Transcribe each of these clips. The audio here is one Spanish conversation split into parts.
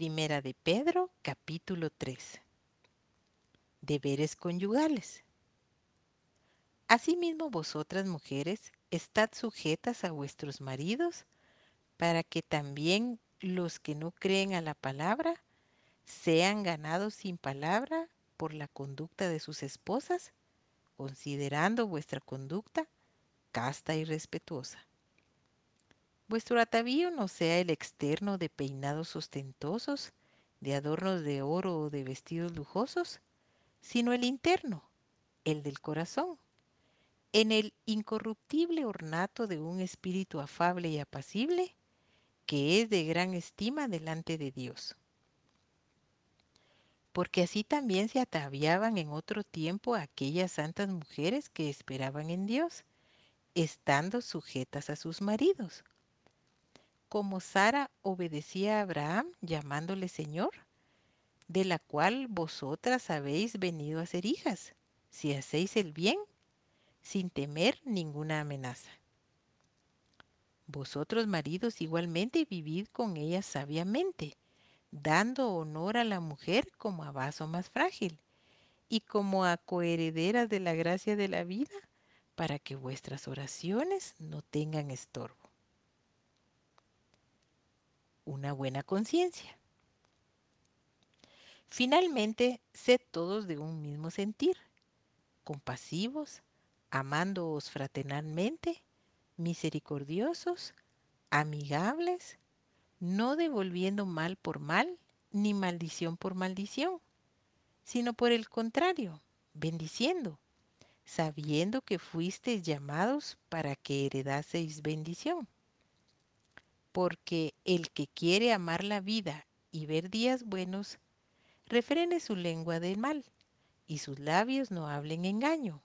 Primera de Pedro, capítulo 3. Deberes conyugales. Asimismo vosotras mujeres, estad sujetas a vuestros maridos, para que también los que no creen a la palabra sean ganados sin palabra por la conducta de sus esposas, considerando vuestra conducta casta y respetuosa. Vuestro atavío no sea el externo de peinados ostentosos, de adornos de oro o de vestidos lujosos, sino el interno, el del corazón, en el incorruptible ornato de un espíritu afable y apacible, que es de gran estima delante de Dios. Porque así también se ataviaban en otro tiempo aquellas santas mujeres que esperaban en Dios, estando sujetas a sus maridos como Sara obedecía a Abraham llamándole Señor, de la cual vosotras habéis venido a ser hijas, si hacéis el bien, sin temer ninguna amenaza. Vosotros maridos igualmente vivid con ella sabiamente, dando honor a la mujer como a vaso más frágil y como a coherederas de la gracia de la vida, para que vuestras oraciones no tengan estorbo una buena conciencia. Finalmente, sed todos de un mismo sentir, compasivos, amándoos fraternalmente, misericordiosos, amigables, no devolviendo mal por mal, ni maldición por maldición, sino por el contrario, bendiciendo, sabiendo que fuisteis llamados para que heredaseis bendición porque el que quiere amar la vida y ver días buenos, refrene su lengua del mal, y sus labios no hablen engaño.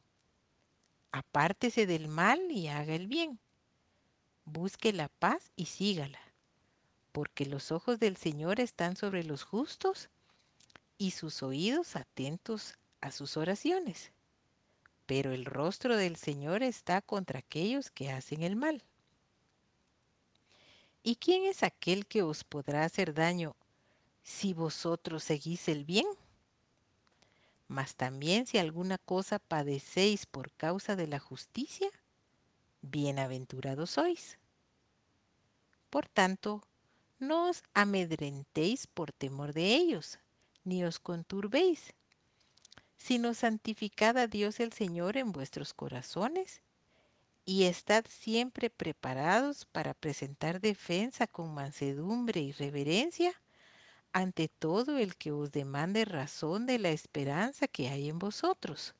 Apártese del mal y haga el bien. Busque la paz y sígala, porque los ojos del Señor están sobre los justos y sus oídos atentos a sus oraciones. Pero el rostro del Señor está contra aquellos que hacen el mal. ¿Y quién es aquel que os podrá hacer daño si vosotros seguís el bien? Mas también si alguna cosa padecéis por causa de la justicia, bienaventurados sois. Por tanto, no os amedrentéis por temor de ellos, ni os conturbéis, sino santificad a Dios el Señor en vuestros corazones y estad siempre preparados para presentar defensa con mansedumbre y reverencia ante todo el que os demande razón de la esperanza que hay en vosotros,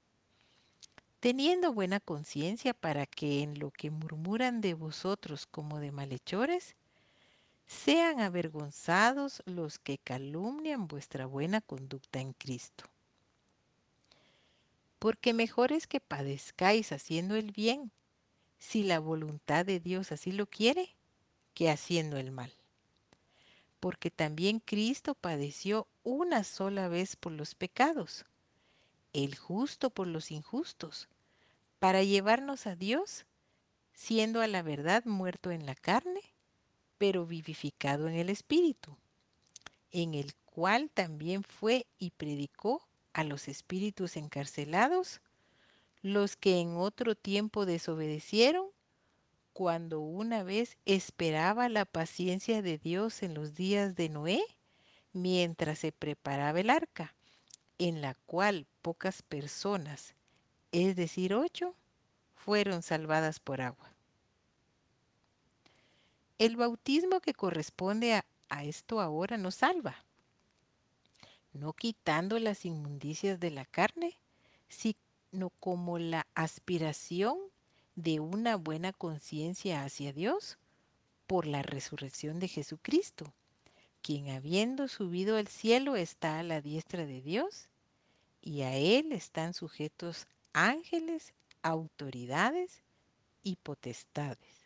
teniendo buena conciencia para que en lo que murmuran de vosotros como de malhechores, sean avergonzados los que calumnian vuestra buena conducta en Cristo. Porque mejor es que padezcáis haciendo el bien, si la voluntad de Dios así lo quiere, que haciendo el mal. Porque también Cristo padeció una sola vez por los pecados, el justo por los injustos, para llevarnos a Dios, siendo a la verdad muerto en la carne, pero vivificado en el Espíritu, en el cual también fue y predicó a los espíritus encarcelados, los que en otro tiempo desobedecieron, cuando una vez esperaba la paciencia de Dios en los días de Noé, mientras se preparaba el arca, en la cual pocas personas, es decir, ocho, fueron salvadas por agua. El bautismo que corresponde a, esto ahora nos salva, no quitando las inmundicias de la carne, si como la aspiración de una buena conciencia hacia Dios por la resurrección de Jesucristo, quien habiendo subido al cielo está a la diestra de Dios, y a él están sujetos ángeles, autoridades y potestades.